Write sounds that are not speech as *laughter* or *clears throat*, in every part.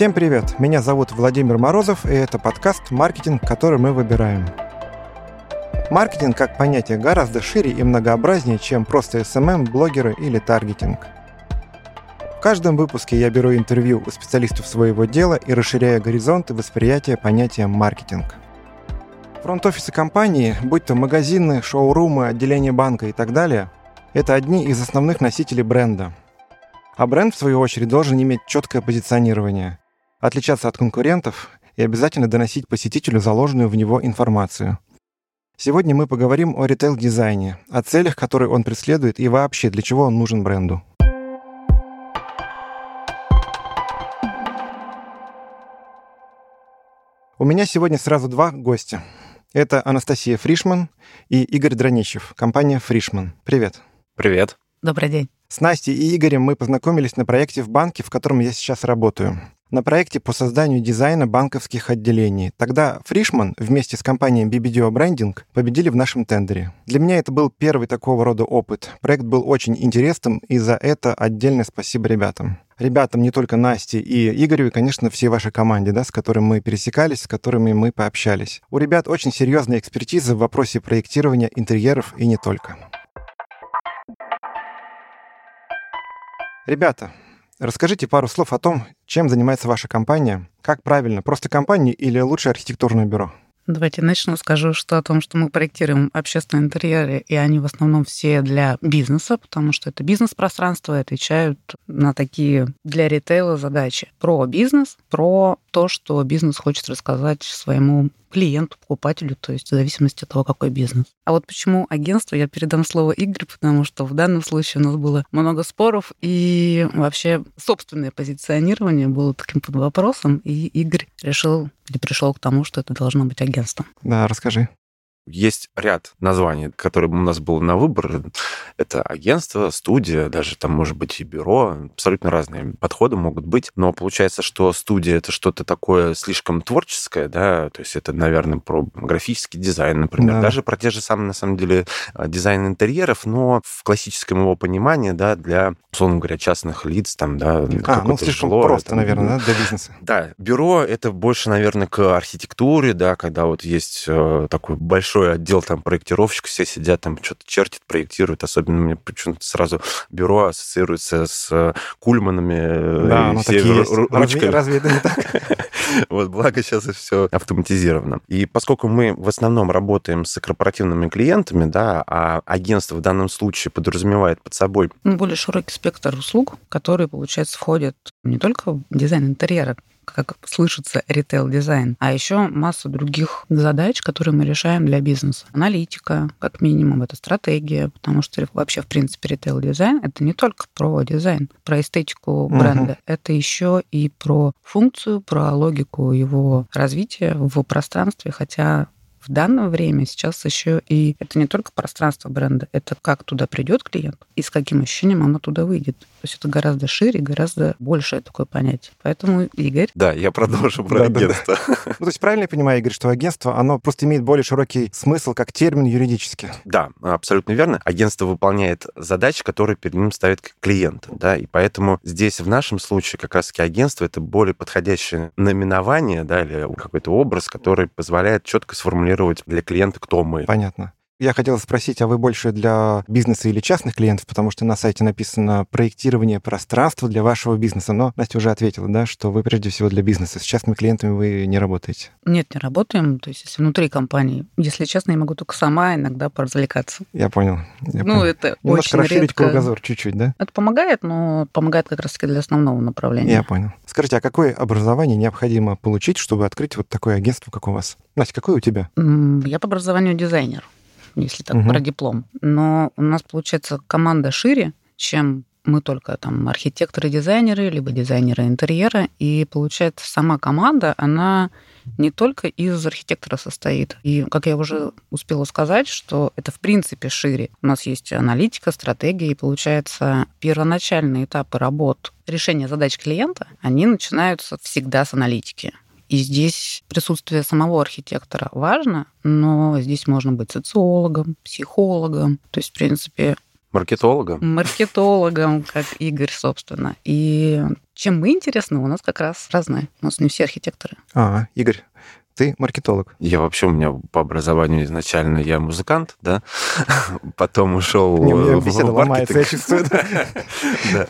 Всем привет! Меня зовут Владимир Морозов, и это подкаст «Маркетинг, который мы выбираем». Маркетинг как понятие гораздо шире и многообразнее, чем просто SMM, блогеры или таргетинг. В каждом выпуске я беру интервью у специалистов своего дела и расширяю горизонты восприятия понятия маркетинг. Фронт-офисы компании, будь то магазины, шоурумы, отделения банка и так далее, это одни из основных носителей бренда. А бренд, в свою очередь, должен иметь четкое позиционирование, отличаться от конкурентов и обязательно доносить посетителю заложенную в него информацию – Сегодня мы поговорим о ритейл-дизайне, о целях, которые он преследует и вообще для чего он нужен бренду. У меня сегодня сразу два гостя. Это Анастасия Фришман и Игорь Драничев, компания Фришман. Привет. Привет. Добрый день. С Настей и Игорем мы познакомились на проекте в банке, в котором я сейчас работаю на проекте по созданию дизайна банковских отделений. Тогда Фришман вместе с компанией BBDO Branding победили в нашем тендере. Для меня это был первый такого рода опыт. Проект был очень интересным, и за это отдельное спасибо ребятам. Ребятам, не только Насте и Игорю, и, конечно, всей вашей команде, да, с которыми мы пересекались, с которыми мы пообщались. У ребят очень серьезная экспертиза в вопросе проектирования интерьеров и не только. Ребята, Расскажите пару слов о том, чем занимается ваша компания, как правильно, просто компания или лучше архитектурное бюро? Давайте начну. Скажу что о том, что мы проектируем общественные интерьеры, и они в основном все для бизнеса, потому что это бизнес-пространство, и отвечают на такие для ритейла задачи. Про бизнес, про то, что бизнес хочет рассказать своему клиенту, покупателю, то есть в зависимости от того, какой бизнес. А вот почему агентство, я передам слово Игорю, потому что в данном случае у нас было много споров, и вообще собственное позиционирование было таким под вопросом, и Игорь решил или пришел к тому, что это должно быть агентством. Да, расскажи. Есть ряд названий, которые у нас было на выбор. Это агентство, студия, даже там может быть и бюро. Абсолютно разные подходы могут быть. Но получается, что студия это что-то такое слишком творческое, да, то есть это, наверное, про графический дизайн, например. Да. Даже про те же самые, на самом деле, а, дизайн интерьеров, но в классическом его понимании, да, для, условно говоря, частных лиц, там, да, а, ну, слишком жило, просто, там, наверное, да, для бизнеса. Да, бюро это больше, наверное, к архитектуре, да, когда вот есть э, такой большой большой отдел там проектировщик, все сидят там что-то чертят, проектируют. Особенно мне почему-то сразу бюро ассоциируется с э, кульманами. Э, да, ну такие есть. Ручками. Разве, разве это не так? *laughs* Вот, благо сейчас все автоматизировано. И поскольку мы в основном работаем с корпоративными клиентами, да, а агентство в данном случае подразумевает под собой... Более широкий спектр услуг, которые, получается, входят не только в дизайн интерьера, как слышится ритейл-дизайн, а еще масса других задач, которые мы решаем для бизнеса. Аналитика, как минимум, это стратегия, потому что вообще, в принципе, ритейл-дизайн — это не только про дизайн, про эстетику бренда, угу. это еще и про функцию, про логику его развития в пространстве, хотя в данное время сейчас еще и это не только пространство бренда, это как туда придет клиент и с каким ощущением оно туда выйдет. То есть это гораздо шире, гораздо большее такое понятие. Поэтому, Игорь... Да, я продолжу про да, агентство. Да, да. Ну, то есть правильно я понимаю, Игорь, что агентство, оно просто имеет более широкий смысл как термин юридически? Да, абсолютно верно. Агентство выполняет задачи, которые перед ним ставит клиент, да, и поэтому здесь в нашем случае как раз-таки агентство это более подходящее наименование, да, или какой-то образ, который позволяет четко сформулировать сформулировать для клиента, кто мы. Понятно. Я хотел спросить, а вы больше для бизнеса или частных клиентов? Потому что на сайте написано проектирование пространства для вашего бизнеса. Но Настя уже ответила, да, что вы прежде всего для бизнеса. С частными клиентами вы не работаете? Нет, не работаем. То есть если внутри компании. Если честно, я могу только сама иногда поразвлекаться. Я понял. Я ну, понял. это Немножко очень расширить редко. кругозор чуть-чуть, да? Это помогает, но помогает как раз-таки для основного направления. Я понял. Скажите, а какое образование необходимо получить, чтобы открыть вот такое агентство, как у вас? Настя, какое у тебя? Я по образованию дизайнер если так угу. про диплом. Но у нас, получается, команда шире, чем мы только там архитекторы-дизайнеры, либо дизайнеры интерьера, и получается сама команда, она не только из архитектора состоит. И, как я уже успела сказать, что это в принципе шире. У нас есть аналитика, стратегия, и получается первоначальные этапы работ решения задач клиента, они начинаются всегда с аналитики. И здесь присутствие самого архитектора важно, но здесь можно быть социологом, психологом. То есть, в принципе, Маркетологом. Маркетологом, как Игорь, собственно. И чем мы интересны, у нас как раз разные. У нас не все архитекторы. А, Игорь, ты маркетолог. Я вообще, у меня по образованию изначально я музыкант, да, *laughs* потом ушел Не, в беседа ломается, я чувствую. *laughs* Да.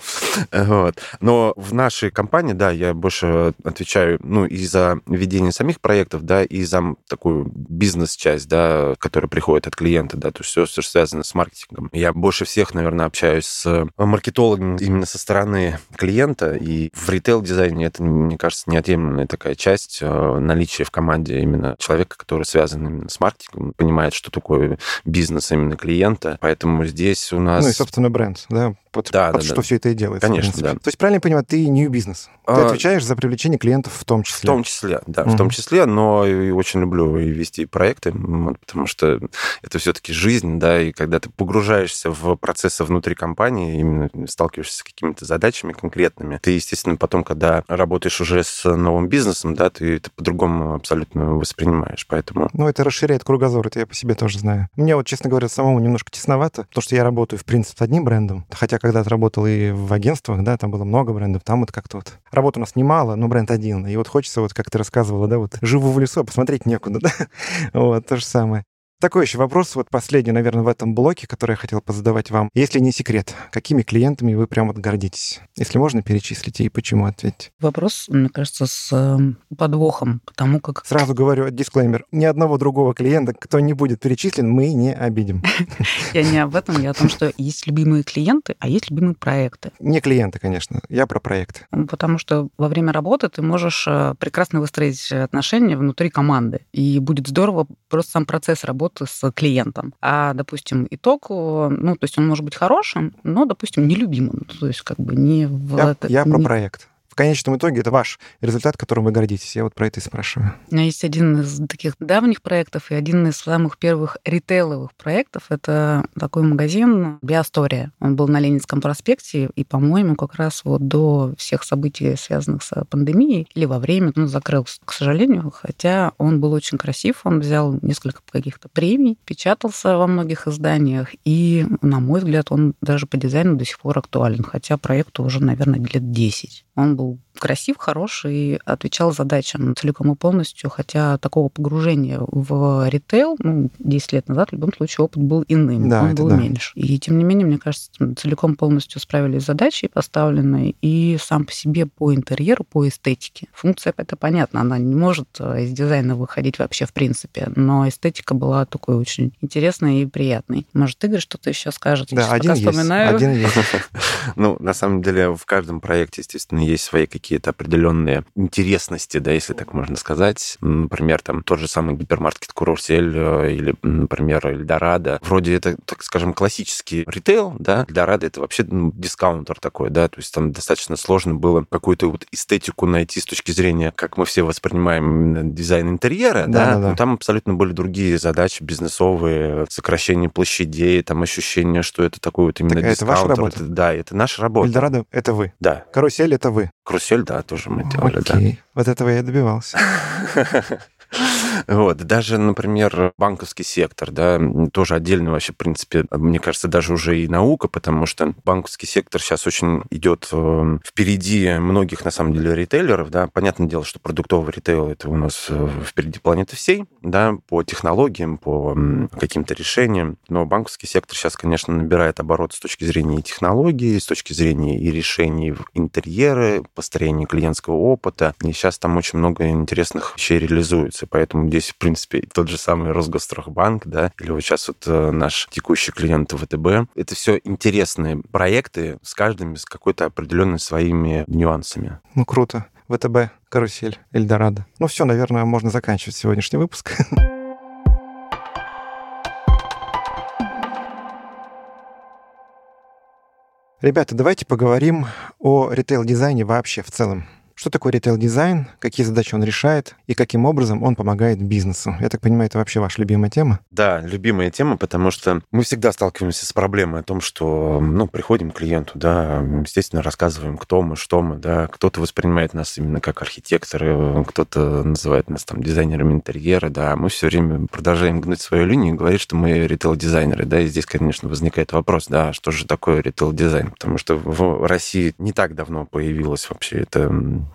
Вот. Но в нашей компании, да, я больше отвечаю, ну, и за ведение самих проектов, да, и за такую бизнес-часть, да, которая приходит от клиента, да, то есть все, что связано с маркетингом. Я больше всех, наверное, общаюсь с маркетологом именно со стороны клиента, и в ритейл-дизайне это, мне кажется, неотъемлемая такая часть э, наличия в команде команде именно человека, который связан именно с маркетингом, понимает, что такое бизнес именно клиента. Поэтому здесь у нас... Ну и, собственно, бренд, да? Под, да, под да, что да. все это и делается. Конечно, да. То есть, правильно я понимаю, ты new бизнес. Ты А, отвечаешь за привлечение клиентов в том числе. В том числе, да, в Мгм. том числе, но и очень люблю и вести проекты, потому что это все-таки жизнь, да, и когда ты погружаешься в процессы внутри компании, именно сталкиваешься с какими-то задачами конкретными, ты, естественно, потом, когда работаешь уже с новым бизнесом, да, ты это по-другому абсолютно воспринимаешь, поэтому Ну, это расширяет кругозор, это я по себе тоже знаю. Мне вот, честно говоря, самому немножко тесновато, потому что я работаю, в принципе, с одним брендом. Хотя когда-то работал и в агентствах, да, там было много брендов, там вот как-то вот... Работ у нас немало, но бренд один. И вот хочется, вот как ты рассказывала, да, вот живу в лесу, а посмотреть некуда, *laughs* да? Вот, то же самое. Такой еще вопрос, вот последний, наверное, в этом блоке, который я хотел позадавать вам. Если не секрет, какими клиентами вы прям вот гордитесь? Если можно, перечислите и почему ответьте. Вопрос, мне кажется, с э, подвохом, потому как Сразу говорю, дисклеймер, ни одного другого клиента, кто не будет перечислен, мы не обидим. *laughs* я не об этом, я о том, что есть любимые клиенты, а есть любимые проекты. Не клиенты, конечно, я про проекты. Потому что во время работы ты можешь э, прекрасно выстроить отношения внутри команды. И будет здорово просто сам процесс работы с клиентом. А, допустим, итог, э, ну, то есть он может быть хорошим, но, допустим, нелюбимым. То есть как бы не в... Я, это- я про не- проект. В конечном итоге это ваш результат, которым вы гордитесь. Я вот про это и спрашиваю. У меня есть один из таких давних проектов и один из самых первых ритейловых проектов. Это такой магазин Биостория. Он был на Ленинском проспекте, и, по-моему, как раз вот до всех событий, связанных с пандемией, или во время, он закрылся, к сожалению, хотя он был очень красив, он взял несколько каких-то премий, печатался во многих изданиях, и, на мой взгляд, он даже по дизайну до сих пор актуален, хотя проекту уже, наверное, лет 10. Он был красив, хорош и отвечал задачам целиком и полностью, хотя такого погружения в ритейл, ну, 10 лет назад, в любом случае, опыт был иным, Да, он был да. меньше. И, тем не менее, мне кажется, целиком полностью справились с задачей поставленной, и сам по себе по интерьеру, по эстетике. Функция это понятно, она не может э, из дизайна выходить вообще в принципе, но эстетика была такой очень интересной и приятной. Может, Игорь что-то еще скажет? Да, один есть. вспоминаю. Один есть. *laughs* Ну, на самом деле, в каждом проекте, естественно, есть свои какие-то определенные интересности, да, если так можно сказать. Например, там тот же самый гипермаркет Курорсель э, или, например, Эльдорадо. Вроде это, так скажем, классический ритейл, да. Эльдорадо это вообще ну, дискаунтер такой, да, то есть там достаточно сложно было какую-то вот эстетику найти с точки зрения, как мы все воспринимаем дизайн интерьера, да. Да-да-да. Но там абсолютно были другие задачи бизнесовые, сокращение площадей, там ощущение, что это такой вот именно Так, а это ваша дискаунтер. работа? Это- да, это наша работа. Эльдорадо — это вы. Да. Карусель — это вы. Карусель, да, тоже мы делали, да. Окей. Вот этого я и добивался. *laughs* Вот, даже, например, банковский сектор, да, тоже отдельно вообще, в принципе, мне кажется, даже уже и наука, потому что банковский сектор сейчас очень идет э, впереди многих, на самом деле, ритейлеров, да. Понятное дело, что продуктовый ритейл это у нас э, впереди планеты всей, да, по технологиям, по каким-то решениям, но банковский сектор сейчас, конечно, набирает оборот с точки зрения технологий, с точки зрения и решений в интерьеры, построения клиентского опыта, и сейчас там очень много интересных вещей реализуется, поэтому здесь, в принципе, тот же самый Росгострахбанк, да, или вот сейчас вот э, наш текущий клиент ВТБ, это все интересные проекты с каждым с какой-то определенной своими нюансами. Ну, круто. ВТБ, Карусель, Эльдорадо. Ну все, наверное, можно заканчивать сегодняшний выпуск. *laughs* Ребята, давайте поговорим о ритейл-дизайне вообще в целом. Что такое ритейл-дизайн, какие задачи он решает и каким образом он помогает бизнесу? Я так понимаю, это вообще ваша любимая тема? Да, любимая тема, потому что мы всегда сталкиваемся с проблемой о том, что, ну, приходим к клиенту, да, естественно, рассказываем, кто мы, что мы, да, кто-то воспринимает нас именно как архитекторы, кто-то называет нас там дизайнерами интерьера, да, мы все время продолжаем гнуть свою линию и говорить, что мы ритейл-дизайнеры, да, и здесь, конечно, возникает вопрос, да, что же такое ритейл-дизайн, потому что в России не так давно появилось вообще это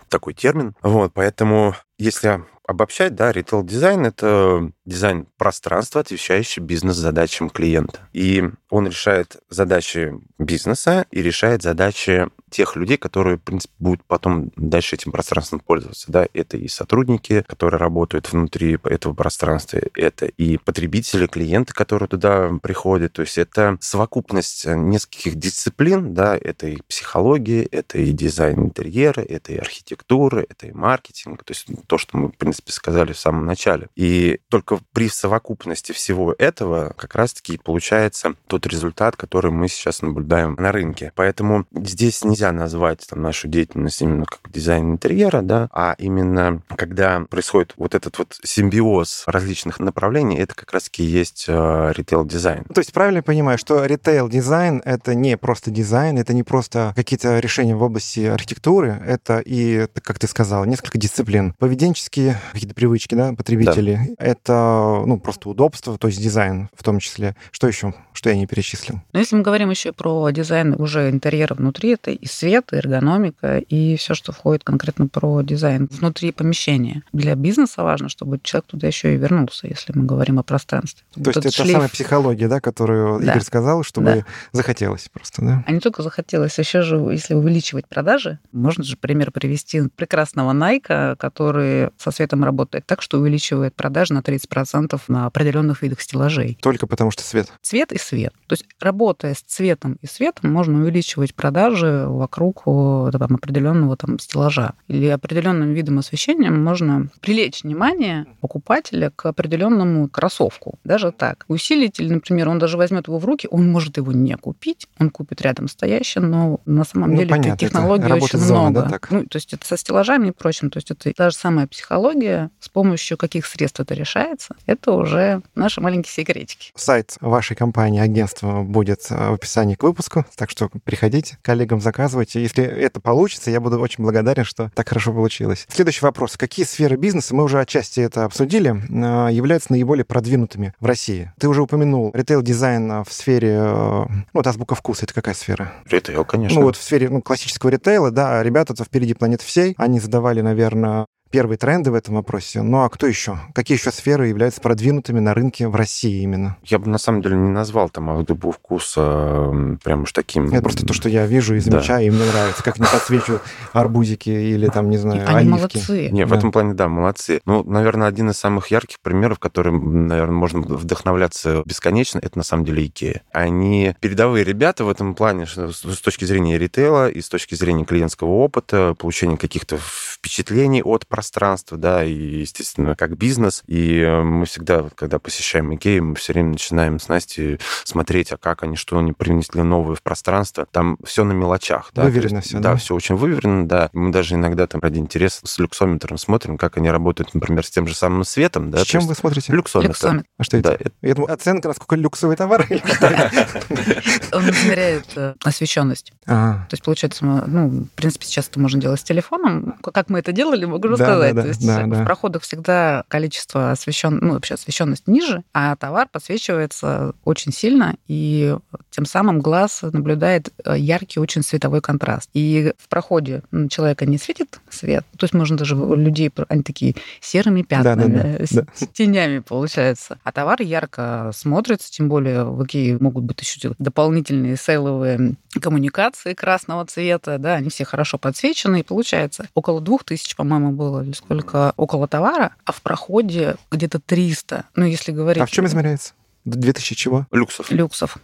такой термин, вот, поэтому если обобщать, да, ритейл-дизайн — это дизайн пространства, отвечающий бизнес-задачам клиента. И он решает задачи бизнеса и решает задачи тех людей, которые, в принципе, будут потом дальше этим пространством пользоваться. Да? Это и сотрудники, которые работают внутри этого пространства, это и потребители, клиенты, которые туда приходят. То есть это совокупность нескольких дисциплин, да, это и психология, это и дизайн интерьера, это и архитектура, это и маркетинг. То есть то, что мы, в принципе, сказали в самом начале. И только при совокупности всего этого как раз-таки получается тот результат, который мы сейчас наблюдаем на рынке. Поэтому здесь нельзя назвать там, нашу деятельность именно как дизайн интерьера, да, а именно когда происходит вот этот вот симбиоз различных направлений, это как раз-таки есть э, ритейл-дизайн. То есть правильно я понимаю, что ритейл-дизайн — это не просто дизайн, это не просто какие-то решения в области архитектуры, это и, как ты сказал, несколько дисциплин. Поведенческие какие-то привычки, да, потребителей. Да. Это, ну, просто удобство, то есть дизайн в том числе. Что еще, что я не перечислил? Но если мы говорим еще про дизайн уже интерьера внутри, это и свет, и эргономика, и все, что входит конкретно про дизайн внутри помещения. Для бизнеса важно, чтобы человек туда еще и вернулся, если мы говорим о пространстве. То вот есть это шлейф... самая психология, да, которую да. Игорь сказал, чтобы да. захотелось просто, да? А не только захотелось, еще же, если увеличивать продажи, можно же пример привести прекрасного Найка, который со светом работает так, что увеличивает продажи на 30% на определенных видах стеллажей. Только потому что свет? Цвет и свет. То есть работая с цветом и светом, можно увеличивать продажи вокруг там, определенного там, стеллажа или определенным видом освещения можно привлечь внимание покупателя к определенному кроссовку. Даже так. Усилитель, например, он даже возьмет его в руки, он может его не купить, он купит рядом стоящий, но на самом ну, деле понятно, технологий очень зона, много. Да, так? Ну, то есть это со стеллажами и прочим. То есть это та же самая психология, с помощью каких средств это решается, это уже наши маленькие секретики. Сайт вашей компании, агентства будет в описании к выпуску, так что приходите, коллегам заказывать рассказывайте. Если это получится, я буду очень благодарен, что так хорошо получилось. Следующий вопрос. Какие сферы бизнеса, мы уже отчасти это обсудили, а, являются наиболее продвинутыми в России? Ты уже упомянул ритейл-дизайн в сфере... Э, ну, вот азбука вкуса, это какая сфера? Ритейл, конечно. Ну, вот в сфере ну, классического ритейла, да, ребята-то впереди планеты всей. Они задавали, наверное, первые тренды в этом вопросе. Ну а кто еще? Какие еще сферы являются продвинутыми на рынке в России именно? Я бы на самом деле не назвал там Аудубу вкуса прям уж таким... Это просто то, что я вижу и замечаю, да. и мне нравится, как не подсвечу арбузики или там, не знаю, Они оливки. молодцы. Не, в да. этом плане, да, молодцы. Ну, наверное, один из самых ярких примеров, которым, наверное, можно вдохновляться бесконечно, это на самом деле Икея. Они передовые ребята в этом плане, с точки зрения ритейла и с точки зрения клиентского опыта, получения каких-то впечатлений от пространства, да, и, естественно, как бизнес. И э, мы всегда, когда посещаем Икею, мы все время начинаем с Настей смотреть, а как они, что они принесли новое в пространство. Там все на мелочах. Да? Выверено есть, все, да? Да, все очень выверено, да. Мы даже иногда там ради интереса с люксометром смотрим, как они работают, например, с тем же самым светом. Да? С чем есть, вы смотрите? Люксометр. люксометр. А что это? Да, это... Я думаю, оценка, насколько люксовый товар. *laughs* Он измеряет э, освещенность. То есть, получается, ну, в принципе, сейчас это можно делать с телефоном. Как мы это делали, могу рассказать. Да, да, То есть да, в да. проходах всегда количество освещен, ну, вообще освещенность ниже, а товар подсвечивается очень сильно, и тем самым глаз наблюдает э, яркий очень световой контраст. И в проходе человека не светит свет, то есть можно даже людей, они такие серыми пятнами, да, да, да, с, да. тенями получается. А товар ярко смотрится, тем более в Икее могут быть еще дополнительные сейловые коммуникации красного цвета, да, они все хорошо подсвечены, и получается около двух тысяч, по-моему, было, или сколько, около товара, а в проходе где-то 300. Ну, если говорить... А в чем измеряется? 2000 чего? Люксов. Люксов.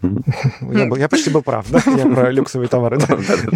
Я, почти был прав, да? *laughs* Я про люксовые товары.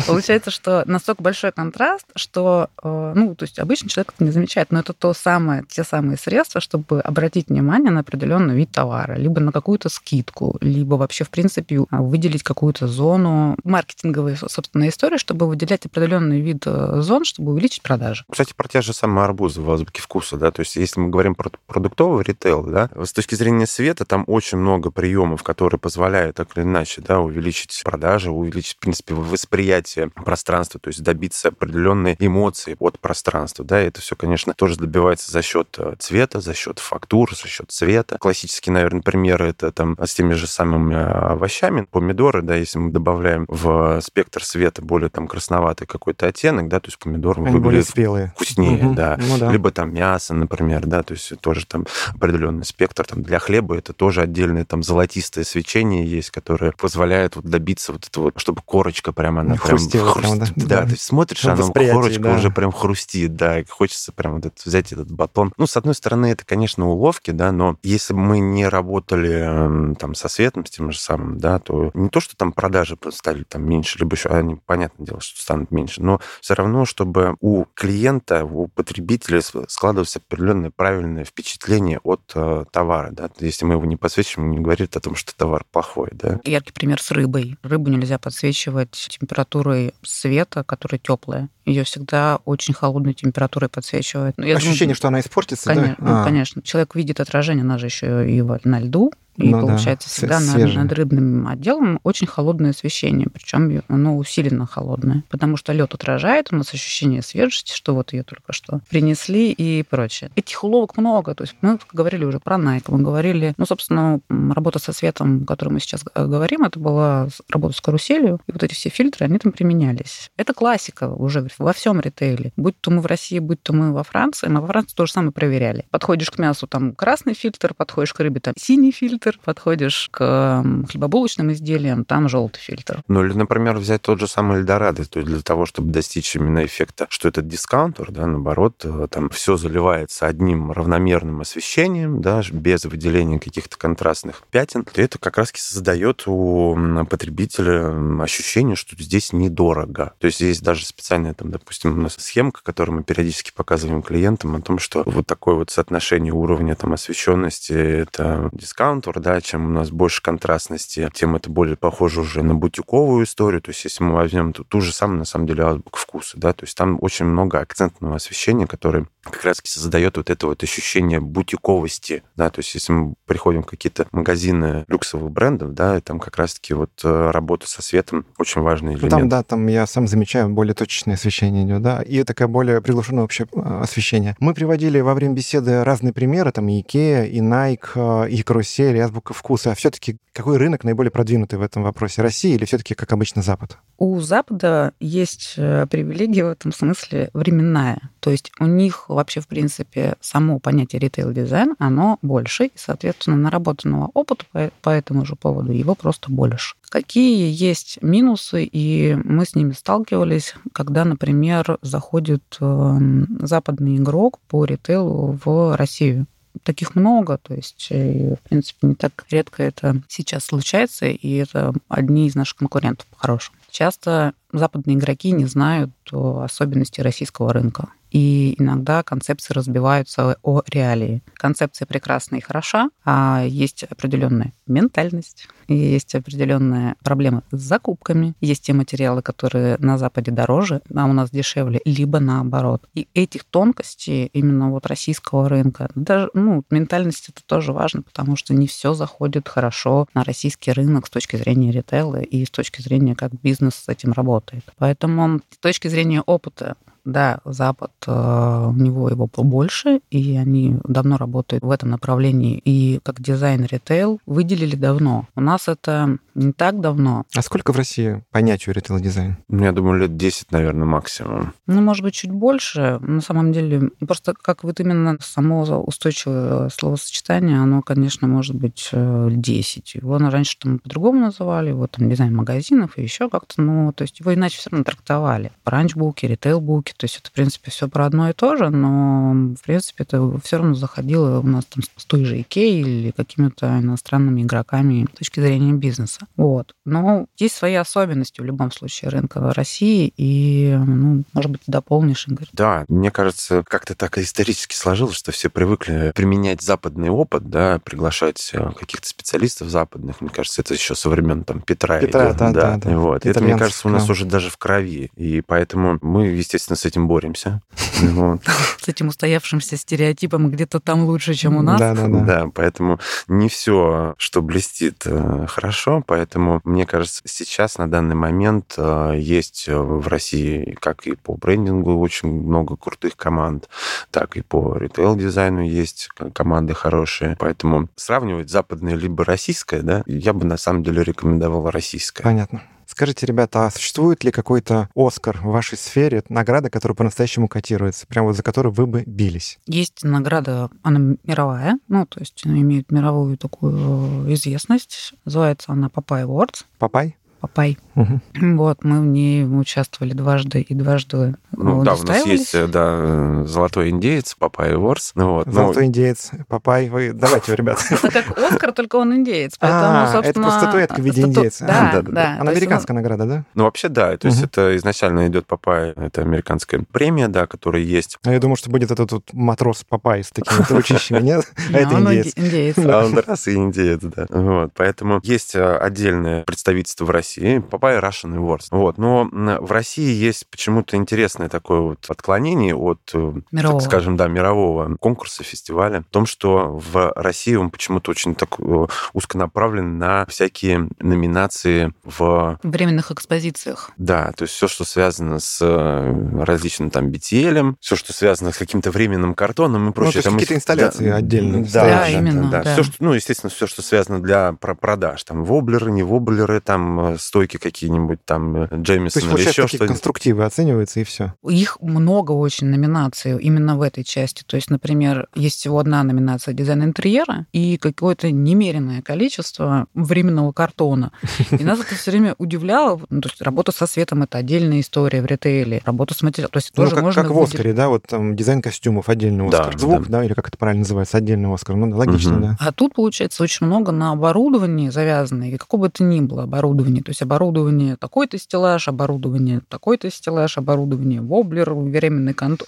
Получается, что настолько большой контраст, что, э, ну, то есть обычный человек это не замечает, но это то самое, те самые средства, чтобы обратить внимание на определенный вид товара, либо на какую-то скидку, либо вообще, в принципе, выделить какую-то зону. Маркетинговая, собственно, история, чтобы выделять определенный вид э, зон, чтобы увеличить продажи. Кстати, про те же самые арбузы в азбуке вкуса, да, то есть если мы говорим про продуктовый ритейл, да, с точки зрения света там очень много приемов, которые позволяют так или иначе, да, увеличить продажи, увеличить, в принципе, восприятие пространства, то есть добиться определенной эмоции от пространства, да, и это все, конечно, тоже добивается за счет э, цвета, за счет фактур, за счет цвета. Классический, наверное, пример это там с теми же самыми овощами, помидоры, да, если мы добавляем в спектр света более там красноватый какой-то оттенок, да, то есть помидор Они выглядит спелые. вкуснее, угу. да. Ну, да. Либо там мясо, например, да, то есть тоже там определенный спектр. Там для хлеба это тоже отдельное там золотистое свечение есть, которое позволяет вот добиться вот этого, чтобы корочка прямо она Хрустела прям... Хруст... прям, да. да. Есть смотришь, На она корочка да. уже прям хрустит, да, и хочется прям вот это, взять этот батон. Ну, с одной стороны, это, конечно, уловки, да, но если бы мы не работали там со светом, с тем же самым, да, то не то, что там продажи стали там меньше, либо еще, они, понятное дело, что станут меньше, но все равно, чтобы у клиента, у потребителя складывалось определенное правильное впечатление от э, товара, да, если мы его не подсвечиваем, не говорит о том, что товар плохой, да. Яркий пример с рыбой. Рыбу нельзя подсвечивать температурой света, которая теплая. Ее всегда очень холодной температурой подсвечивают. Ну, Ощущение, думаю, что она испортится, конечно, да? Ну, а. конечно. Человек видит отражение, она же еще и на льду, и ну, получается да, всегда над, над рыбным отделом очень холодное освещение, причем оно усиленно холодное, потому что лед отражает, у нас ощущение свежести, что вот ее только что принесли и прочее. Этих уловок много, то есть мы говорили уже про Nike, мы говорили, ну, собственно, работа со светом, о которой мы сейчас говорим, это была работа с каруселью, и вот эти все фильтры, они там применялись. Это классика уже во всем ритейле. Будь то мы в России, будь то мы во Франции, мы во Франции то же самое проверяли. Подходишь к мясу, там красный фильтр, подходишь к рыбе, там синий фильтр, фильтр, подходишь к хлебобулочным изделиям, там желтый фильтр. Ну или, например, взять тот же самый Эльдорадо, то есть для того, чтобы достичь именно эффекта, что это дискаунтер, да, наоборот, э, там все заливается одним равномерным освещением, да, без выделения каких-то контрастных пятен, то это как раз создает у потребителя ощущение, что здесь недорого. То есть есть даже специальная, там, допустим, у нас схемка, которую мы периодически показываем клиентам о том, что вот такое вот соотношение уровня там освещенности это дискаунтер, выбор, да, чем у нас больше контрастности, тем это более похоже уже на бутиковую историю. То есть если мы возьмем ту, ту же самую, на самом деле, азбуку вкуса, да, то есть там очень много акцентного освещения, которое как раз создает вот это вот ощущение бутиковости, да, то есть если мы приходим в какие-то магазины люксовых брендов, да, и там как раз-таки вот э, работа со светом очень важный элемент. Там, да, там я сам замечаю более точечное освещение идет, да, и такое более приглушенное вообще э, освещение. Мы приводили во время беседы разные примеры, там и Ikea, и Nike, э, и Карусель, и Азбука вкуса. А все-таки какой рынок наиболее продвинутый в этом вопросе? Россия или все-таки, как обычно, Запад? У Запада есть привилегия в этом смысле временная. То есть у них вообще, в принципе, само понятие ритейл-дизайн, оно больше, и, соответственно, наработанного опыта по, по этому же поводу его просто больше. Какие есть минусы, и мы с ними сталкивались, когда, например, заходит эм, западный игрок по ритейлу в Россию таких много, то есть, в принципе, не так редко это сейчас случается, и это одни из наших конкурентов по-хорошему. Часто западные игроки не знают особенностей российского рынка и иногда концепции разбиваются о реалии. Концепция прекрасна и хороша, а есть определенная ментальность, есть определенные проблемы с закупками, есть те материалы, которые на Западе дороже, а у нас дешевле, либо наоборот. И этих тонкостей именно вот российского рынка, даже, ну, ментальность это тоже важно, потому что не все заходит хорошо на российский рынок с точки зрения ритейла и с точки зрения, как бизнес с этим работает. Поэтому с точки зрения опыта да, Запад, э, у него его побольше, и они давно работают в этом направлении. И как дизайн ритейл выделили давно. У нас это не так давно. А сколько в России понятию ритейл-дизайн? Я думаю, лет 10, наверное, максимум. Ну, может быть, чуть больше. На самом деле, просто как вот именно само устойчивое словосочетание, оно, конечно, может быть 10. Э, его раньше там по-другому называли, вот там дизайн магазинов и еще как-то, ну, то есть его иначе все равно трактовали. Брендбуки, ритейл-буки, То есть это, в принципе, все про одно и то же, но, в принципе, это все равно заходило у нас там с той же Икеей или какими-то иностранными игроками с точки зрения бизнеса. Вот. Но есть свои особенности в любом случае рынка в России, и, ну, может быть, дополнишь, Игорь? Да, мне кажется, как-то так исторически сложилось, что все привыкли применять западный опыт, да, приглашать э, каких-то специалистов западных. Мне кажется, это еще со времен там Петра. Петра, идет, да, да, да. Вот. Это, мне кажется, у нас уже даже в крови. И поэтому мы, естественно, с этим боремся. *laughs* С этим устоявшимся стереотипом где-то там лучше, чем у нас. Да, да, да. Да, поэтому не все, что блестит, э, хорошо. Поэтому, мне кажется, сейчас на данный момент э, есть в России как и по брендингу очень много крутых команд, так и по ритейл-дизайну есть команды хорошие. Поэтому сравнивать западное либо российское, да, я бы на самом деле рекомендовал российское. Понятно. Скажите, ребята, а существует ли какой-то Оскар в вашей сфере, награда, которая по-настоящему котируется, прямо вот за которую вы бы бились? Есть награда, она мировая, ну, то есть она имеет мировую такую известность. Называется она POPAI Awards. POPAI? POPAI. Угу. Вот, мы в ней участвовали дважды и дважды ну, да, у нас есть, да, золотой индеец, POPAI Awards. Ну, вот, золотой ну... индеец, POPAI, вы давайте, ребят. Это как Оскар, только он индеец, поэтому, а, собственно... это просто статуэтка в виде индейца. Да, да, да. Она американская награда, да? Ну, вообще, да, то есть это изначально идет POPAI, это американская премия, да, которая есть. А я думаю, что будет этот вот матрос Папай с такими ручищами, нет? *laughs* А это индеец. А он раз и индеец, да. Вот, поэтому есть э, отдельное представительство в России, POPAI Russian Awards. Вот, но в России есть почему-то интересное такое вот отклонение от, э, мирового. так скажем, да, мирового конкурса, фестиваля, в том, что в России он почему-то очень так э, узконаправлен на всякие номинации в... Временных экспозициях. Да, то есть все, что связано с э, различным там BTL, все, что связано с каким-то временным картоном и прочее. Ну, какие-то инсталляции да, отдельные. Да, да, да, именно. Да, да. Все, что, ну, естественно, все, что связано для продаж. Там воблеры, не воблеры, там стойки какие-нибудь, там Джеймисон или еще что-то. конструктивы оцениваются, и все. Их много очень номинаций именно в этой части. То есть, например, есть всего одна номинация дизайн интерьера и какое-то немеренное количество временного картона. И нас это все время удивляло. Ну, то есть работа со светом это отдельная история в ритейле. Работа с материалом. То есть ну, тоже как, можно как в Оскаре, да, вот там дизайн костюмов отдельный Оскар. Да, Звук, да. да, или как это правильно называется, отдельный Оскар. Ну, логично, угу. да. А тут, получается, очень много на оборудовании завязано, и какого бы то ни было оборудование. То есть оборудование такой-то стеллаж, оборудование такой-то стеллаж, оборудование воблер, временный контур.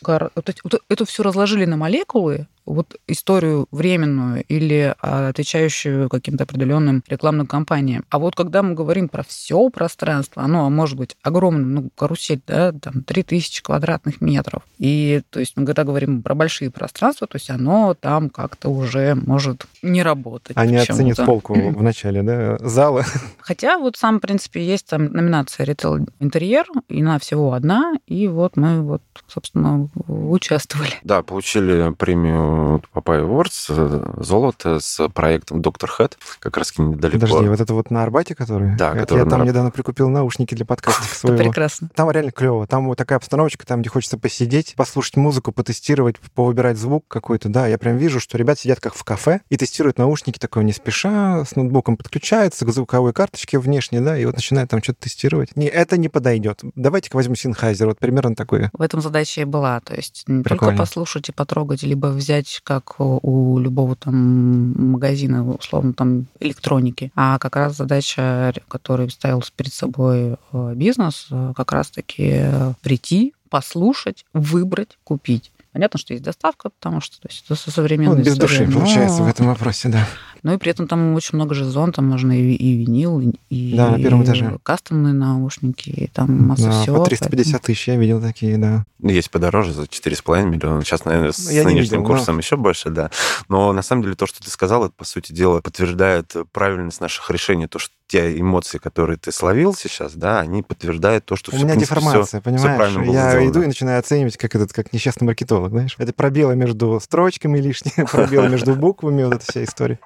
Это все разложили на молекулы, вот историю временную или а, отвечающую каким-то определенным рекламным кампаниям. А вот когда мы говорим про все пространство, оно может быть огромным, ну, карусель, да, там 3000 квадратных метров. И, то есть, мы когда говорим про большие пространства, то есть оно там как-то уже может не работать. Они оценят полку *clears throat* в начале, да, зала. Хотя вот сам, в принципе, есть там номинация ритейл интерьер, и на всего одна, и вот мы вот, собственно, участвовали. Да, получили премию Папай Awards э, золото с проектом Доктор Хэт, как раз недалеко. Подожди, вот это вот на Арбате, который? Да, это который Я там недавно прикупил наушники для подкаста *laughs* своего. прекрасно. Там реально клево. Там вот такая обстановочка, там, где хочется посидеть, послушать музыку, потестировать, повыбирать звук какой-то. Да, я прям вижу, что ребят сидят как в кафе и тестируют наушники такое не спеша, с ноутбуком подключаются к звуковой карточке внешне, да, и вот начинают там что-то тестировать. Не, это не подойдет. Давайте-ка возьмем Sennheiser, вот примерно такое. В этом задача и была. То есть не Прикольно. только послушать и потрогать, либо взять взять как у любого там магазина, условно, там электроники. А как раз задача, которую ставил перед собой э, бизнес, э, как раз-таки прийти, послушать, выбрать, купить. Понятно, что есть доставка, потому что то есть, это современная ну, без история, души, но... получается, в этом вопросе, да. Ну и при этом там очень много же зон, там можно и, и винил, и, да, на первом этаже. и кастомные наушники, и там масса да, всего. по 350 поэтому... тысяч я видел такие, да. Ну, есть подороже, за 4,5 миллиона. Сейчас, наверное, с я нынешним видел, курсом но... еще больше, да. Но на самом деле то, что ты сказал, это, по сути дела, подтверждает правильность наших решений. То, что те эмоции, которые ты словил сейчас, да, они подтверждают то, что У все, меня принципе, деформация, все, понимаешь? Все я сделано. иду и начинаю оценивать, как этот, как несчастный маркетолог, знаешь? Это пробелы между строчками лишние, *laughs* пробелы между буквами, вот эта вся история.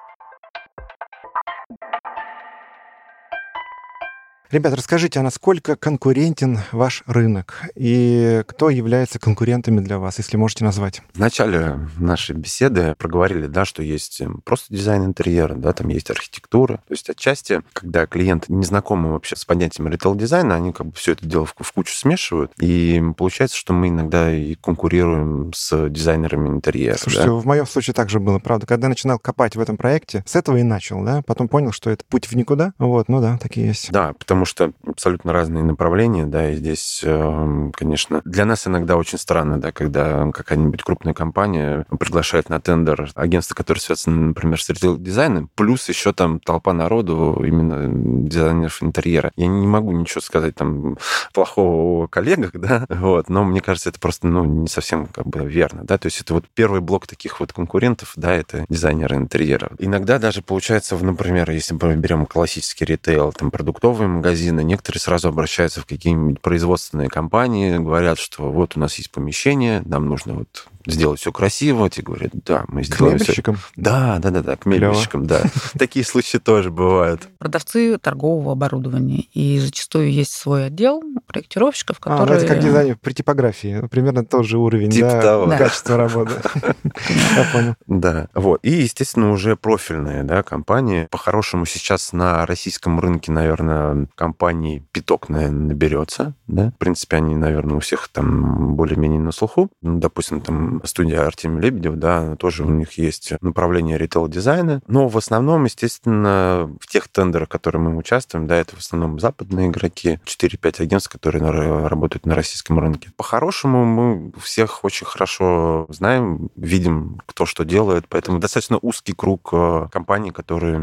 Ребята, расскажите, а насколько конкурентен ваш рынок? И кто является конкурентами для вас, если можете назвать? В начале нашей беседы проговорили, да, что есть эм, просто дизайн интерьера, да, там есть архитектура. То есть отчасти, когда клиент не знакомы вообще с понятием ритейл-дизайна, они как бы все это дело в, в кучу смешивают, и получается, что мы иногда и конкурируем с дизайнерами интерьера. Слушайте, да? в моем случае также было, правда. Когда я начинал копать в этом проекте, с этого и начал, да, потом понял, что это путь в никуда. Вот, ну да, такие есть. Да, потому что абсолютно разные направления, да, и здесь, эм, конечно, для нас иногда очень странно, да, когда какая-нибудь крупная компания приглашает на тендер агентство, которое связано, например, с ритейл-дизайном, плюс еще там толпа народу, именно дизайнеров интерьера. Я не могу ничего сказать там плохого о коллегах, *laughs* да, вот, но мне кажется, это просто, ну, не совсем как бы верно, да, то есть это вот первый блок таких вот конкурентов, да, это дизайнеры интерьера. Иногда даже получается, например, если мы берем классический ритейл, там, продуктовые магазины, некоторые сразу обращаются в какие-нибудь производственные компании, говорят, что вот у нас есть помещение, нам нужно вот сделать все красиво, тебе говорят, да, мы сделаем К? Все... Да, да, да, да, к мебельщикам, да. *laughs* Такие случаи тоже бывают. Продавцы торгового оборудования. И зачастую есть свой отдел проектировщиков, которые... А, ну это как дизайнер при типографии. Примерно тот же уровень да, того. качества работы. *laughs* *laughs* Я понял. Да, вот. И, естественно, уже профильные да, компании. По-хорошему сейчас на российском рынке, наверное, компаний пяток, наверное, наберется. Да? В принципе, они, наверное, у всех там более-менее на слуху. Ну, допустим, там студия Артемий Лебедев, да, тоже у них есть направление ритейл-дизайна. Но в основном, естественно, в тех тендерах, в которых мы участвуем, да, это в основном западные игроки, 4-5 агентств, которые работают на российском рынке. По-хорошему, мы всех очень хорошо знаем, видим, кто что делает, поэтому достаточно узкий круг э, компаний, которые...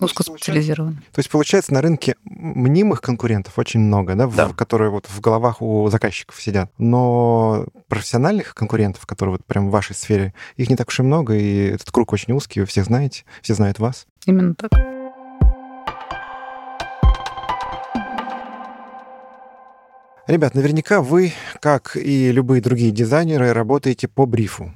Узкоспециализированы. То есть, получается, на рынке мнимых конкурентов очень много, да, да. В, которые вот в головах у заказчиков сидят. Но профессиональных конкурентов клиентов, которые вот прям в вашей сфере, их не так уж и много, и этот круг очень узкий, вы всех знаете, все знают вас. Именно так. Ребят, наверняка вы, как и любые другие дизайнеры, работаете по брифу.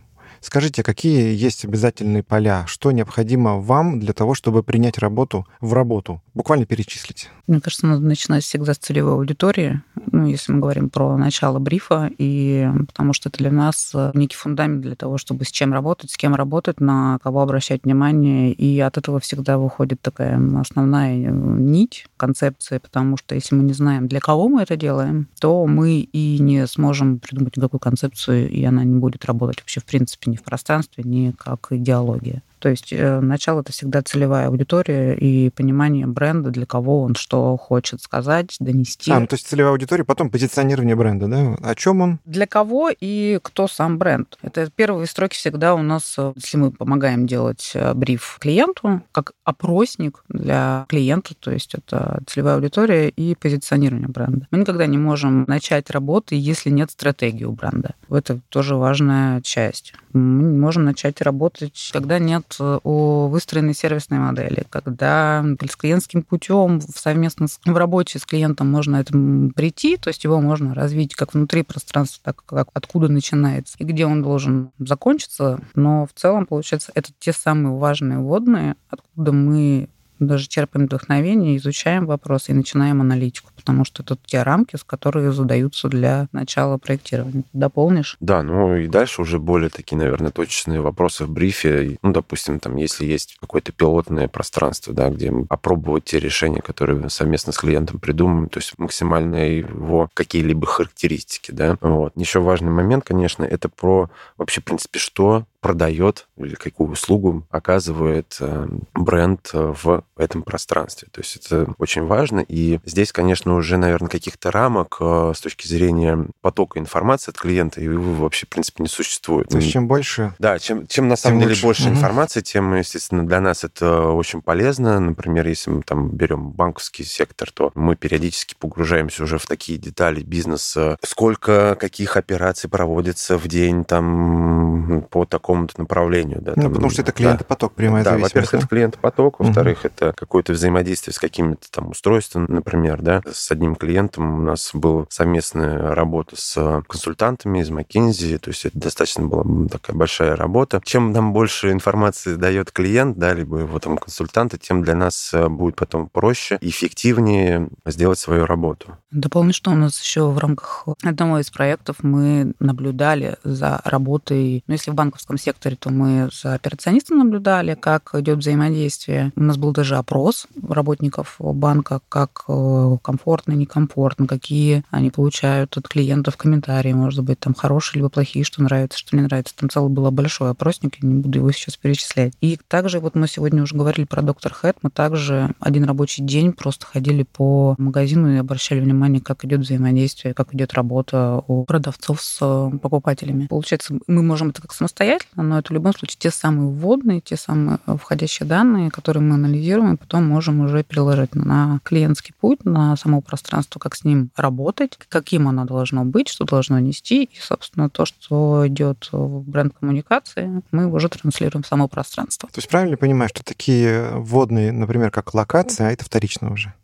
Скажите, какие есть обязательные поля? Что необходимо вам для того, чтобы принять работу в работу? Буквально перечислить. Мне кажется, надо начинать всегда с целевой аудитории, ну, если мы говорим про начало брифа, и потому что это для нас э, некий фундамент для того, чтобы с чем работать, с кем работать, на кого обращать внимание, и от этого всегда выходит такая основная э, нить концепции, потому что если мы не знаем, для кого мы это делаем, то мы и не сможем придумать никакую концепцию, и она не будет работать вообще в принципе ни в пространстве, ни как идеология. То есть э, начало это всегда целевая аудитория и понимание бренда, для кого он что хочет сказать, донести. А, ну, то есть целевая аудитория, потом позиционирование бренда, да? О чем он? Для кого и кто сам бренд. Это первые строки всегда у нас, э, если мы помогаем делать э, бриф клиенту, как опросник для клиента, то есть это целевая аудитория и позиционирование бренда. Мы никогда не можем начать работу, если нет стратегии у бренда. Это тоже важная часть. Мы можем начать работать, когда нет о выстроенной сервисной модели, когда с клиентским путем совместно в работе с клиентом можно этому прийти, то есть его можно развить как внутри пространства, так как откуда начинается и где он должен закончиться. Но в целом, получается, это те самые важные вводные, откуда мы даже черпаем вдохновение, изучаем вопросы и начинаем аналитику, потому что это те рамки, с которые задаются для начала проектирования. Дополнишь? Да, ну и дальше уже более такие, наверное, точечные вопросы в брифе. Ну, допустим, там, если есть какое-то пилотное пространство, да, где опробовать те решения, которые совместно с клиентом придумаем, то есть максимально его какие-либо характеристики, да. Вот. Еще важный момент, конечно, это про вообще, в принципе, что продает или какую услугу оказывает э, бренд э, в этом пространстве. То есть это очень важно. И здесь, конечно, уже, наверное, каких-то рамок э, с точки зрения потока информации от клиента и вообще, в принципе, не существует. То есть чем больше... Да, чем, чем на самом деле лучше. больше угу. информации, тем, естественно, для нас это очень полезно. Например, если мы там берем банковский сектор, то мы периодически погружаемся уже в такие детали бизнеса. Сколько каких операций проводится в день там по такому какому-то направлению. Да, ну, потому что это клиентопоток, да. прямая да, зависимость. Во-первых, да? это клиентопоток, во-вторых, угу. это это какое-то взаимодействие с какими-то там устройствами, например, да. С одним клиентом у нас была совместная работа с консультантами из McKinsey, то есть это достаточно была такая большая работа. Чем нам больше информации дает клиент, да, либо его там консультанты, тем для нас э, будет потом проще, эффективнее сделать свою работу. Дополню, что у нас еще в рамках одного из проектов мы наблюдали за работой, ну, если в банковском секторе, то мы за операционистом наблюдали, как идет взаимодействие. У нас был даже опрос работников банка, как э, комфортно, некомфортно, какие они получают от клиентов комментарии, может быть, там хорошие либо плохие, что нравится, что не нравится. Там целый был большой опросник, я не буду его сейчас перечислять. И также вот мы сегодня уже говорили про доктор Хэт, мы также один рабочий день просто ходили по магазину и обращали внимание, как идет взаимодействие, как идет работа у продавцов с э, покупателями. Получается, мы можем это как самостоятельно, но это в любом случае те самые вводные, те самые входящие данные, которые мы анализируем, и потом можем уже переложить на клиентский путь, на само пространство, как с ним работать, каким оно должно быть, что должно нести, и, собственно, то, что идет в бренд-коммуникации, мы уже транслируем в само пространство. То есть правильно понимаю, что такие вводные, например, как локация, а это вторично уже?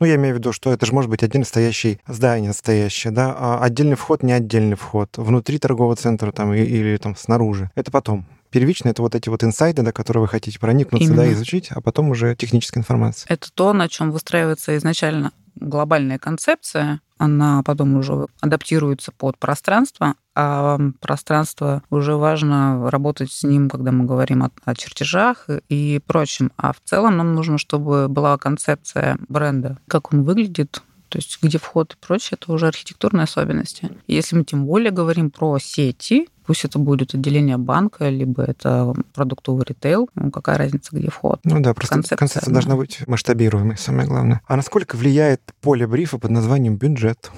Ну, я имею в виду, что это же может быть отдельно стоящий здание стоящее, да, а отдельный вход, не отдельный вход, внутри торгового центра там или, или там снаружи. Это потом. Первично это вот эти вот инсайды, на которые вы хотите проникнуться, Именно. да, изучить, а потом уже техническая информация. Это то, на чем выстраивается изначально глобальная концепция, она потом уже адаптируется под пространство, а пространство уже важно работать с ним, когда мы говорим о, о чертежах и прочем. А в целом нам нужно, чтобы была концепция бренда, как он выглядит, то есть где вход и прочее, это уже архитектурные особенности. Если мы тем более говорим про сети, Пусть это будет отделение банка, либо это продуктовый ритейл. Ну, какая разница, где вход? Ну да, просто концепция, концепция должна быть масштабируемой, самое главное. А насколько влияет поле брифа под названием бюджет?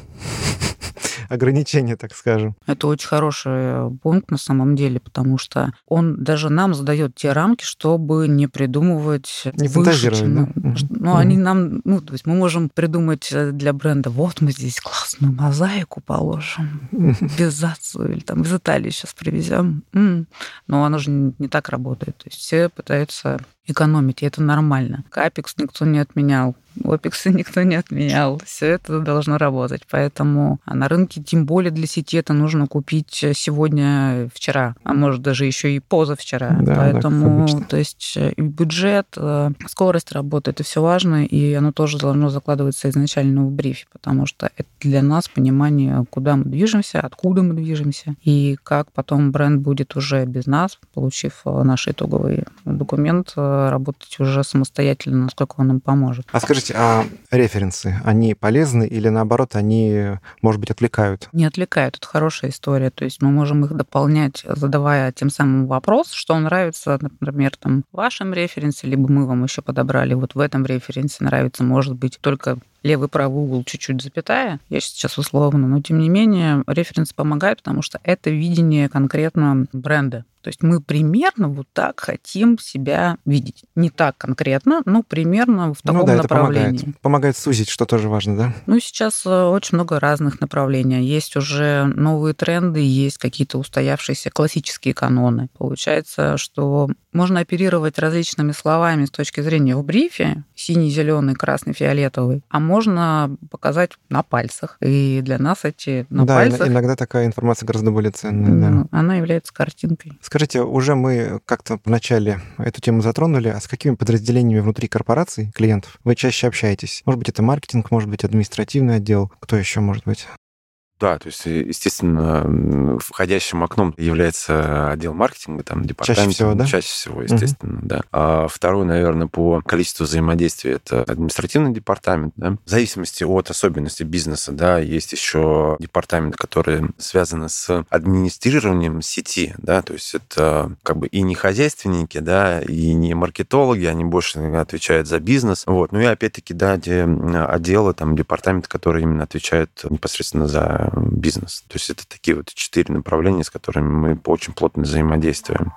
Ограничения, так скажем. Это очень хороший пункт на самом деле, потому что он даже нам задает те рамки, чтобы не придумывать не выше, чем, да? ну, ну, они нам, ну, то есть мы можем придумать э, для бренда, вот мы здесь классную мозаику положим, вязацию или там из Италии сейчас привезем. Но оно же не так работает. То есть все пытаются экономить, и это нормально. Капекс никто не отменял, опексы *laughs* никто не отменял. Все это должно работать. Поэтому а на рынке, тем более для сети, это нужно купить сегодня, вчера, а может даже еще и позавчера. Да, Поэтому, да, то есть э, и бюджет, э, скорость работы, это все важно, и оно тоже должно закладываться изначально в брифе, потому что это для нас понимание, куда мы движемся, откуда мы движемся, и как потом бренд будет уже без нас, получив э, наш итоговый документ, работать уже самостоятельно, насколько он им поможет. А скажите, а референсы, они полезны или наоборот, они, может быть, отвлекают? Не отвлекают, это хорошая история. То есть мы можем их дополнять, задавая тем самым вопрос, что нравится, например, там, в вашем референсе, либо мы вам еще подобрали вот в этом референсе нравится, может быть, только левый правый угол чуть-чуть запятая, я сейчас условно, но тем не менее референс помогает, потому что это видение конкретно бренда. То есть мы примерно вот так хотим себя видеть. Не так конкретно, но примерно в ну таком ну, да, направлении. Это помогает. помогает сузить, что тоже важно, да? Ну, сейчас э, очень много разных направлений. Есть уже новые тренды, есть какие-то устоявшиеся классические каноны. Получается, что можно оперировать различными словами с точки зрения в брифе, синий, зеленый, красный, фиолетовый, а можно показать на пальцах. И для нас эти на да, пальцах... иногда такая информация гораздо более ценная. Да. Она является картинкой. Скажите, уже мы как-то вначале эту тему затронули, а с какими подразделениями внутри корпораций клиентов вы чаще общаетесь? Может быть, это маркетинг, может быть, административный отдел, кто еще может быть? Да, то есть, э, естественно, входящим окном является отдел маркетинга, там, департамент. Чаще всего, да? Чаще всего, естественно, угу. да. А второй, наверное, по количеству взаимодействия это административный департамент, да. В зависимости от особенностей бизнеса, да, есть еще департамент, который связан с администрированием сети, да, то есть это как бы и не хозяйственники, да, и не маркетологи, они больше отвечают за бизнес, вот. Ну и опять-таки, да, отделы, там, департамент, который именно отвечает непосредственно за бизнес. То есть это такие вот четыре направления, с которыми мы очень плотно взаимодействуем.